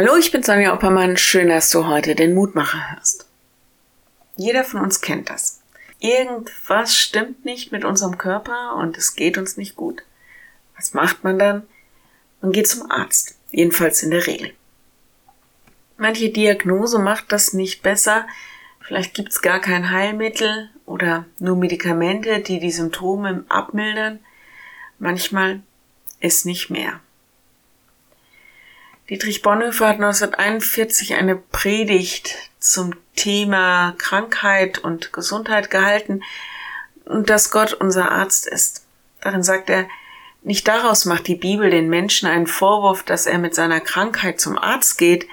Hallo, ich bin Sonja Oppermann. Schön, dass du heute den Mutmacher hörst. Jeder von uns kennt das. Irgendwas stimmt nicht mit unserem Körper und es geht uns nicht gut. Was macht man dann? Man geht zum Arzt. Jedenfalls in der Regel. Manche Diagnose macht das nicht besser. Vielleicht gibt es gar kein Heilmittel oder nur Medikamente, die die Symptome abmildern. Manchmal ist nicht mehr. Dietrich Bonhoeffer hat 1941 eine Predigt zum Thema Krankheit und Gesundheit gehalten und dass Gott unser Arzt ist. Darin sagt er, nicht daraus macht die Bibel den Menschen einen Vorwurf, dass er mit seiner Krankheit zum Arzt geht,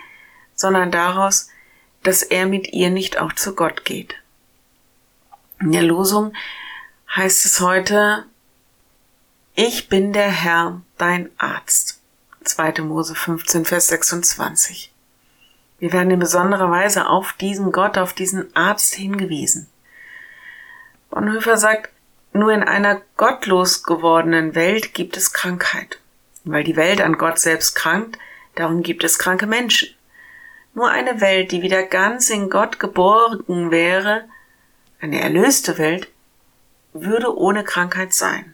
sondern daraus, dass er mit ihr nicht auch zu Gott geht. In der Losung heißt es heute, ich bin der Herr, dein Arzt. 2. Mose 15, Vers 26. Wir werden in besonderer Weise auf diesen Gott, auf diesen Arzt hingewiesen. Bonhoeffer sagt, nur in einer gottlos gewordenen Welt gibt es Krankheit. Weil die Welt an Gott selbst krankt, darum gibt es kranke Menschen. Nur eine Welt, die wieder ganz in Gott geborgen wäre, eine erlöste Welt, würde ohne Krankheit sein.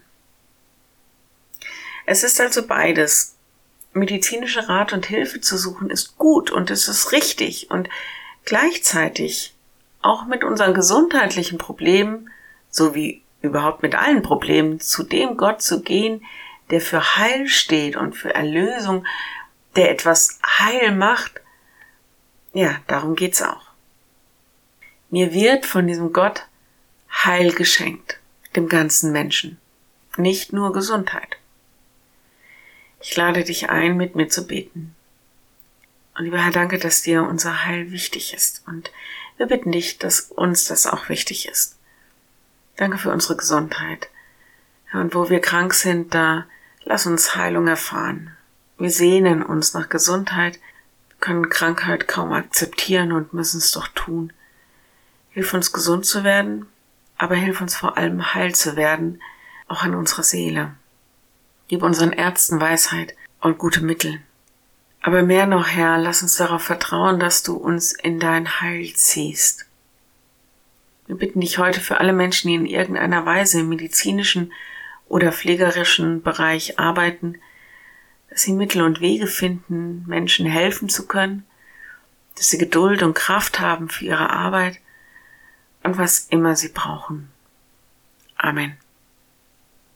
Es ist also beides, medizinische Rat und Hilfe zu suchen, ist gut und es ist richtig und gleichzeitig auch mit unseren gesundheitlichen Problemen sowie überhaupt mit allen Problemen zu dem Gott zu gehen, der für Heil steht und für Erlösung, der etwas Heil macht. Ja, darum geht's auch. Mir wird von diesem Gott Heil geschenkt, dem ganzen Menschen, nicht nur Gesundheit. Ich lade dich ein, mit mir zu beten. Und lieber Herr, danke, dass dir unser Heil wichtig ist. Und wir bitten dich, dass uns das auch wichtig ist. Danke für unsere Gesundheit. Ja, und wo wir krank sind, da lass uns Heilung erfahren. Wir sehnen uns nach Gesundheit, können Krankheit kaum akzeptieren und müssen es doch tun. Hilf uns gesund zu werden, aber hilf uns vor allem heil zu werden, auch an unserer Seele. Gib unseren Ärzten Weisheit und gute Mittel. Aber mehr noch, Herr, lass uns darauf vertrauen, dass du uns in dein Heil ziehst. Wir bitten dich heute für alle Menschen, die in irgendeiner Weise im medizinischen oder pflegerischen Bereich arbeiten, dass sie Mittel und Wege finden, Menschen helfen zu können, dass sie Geduld und Kraft haben für ihre Arbeit und was immer sie brauchen. Amen.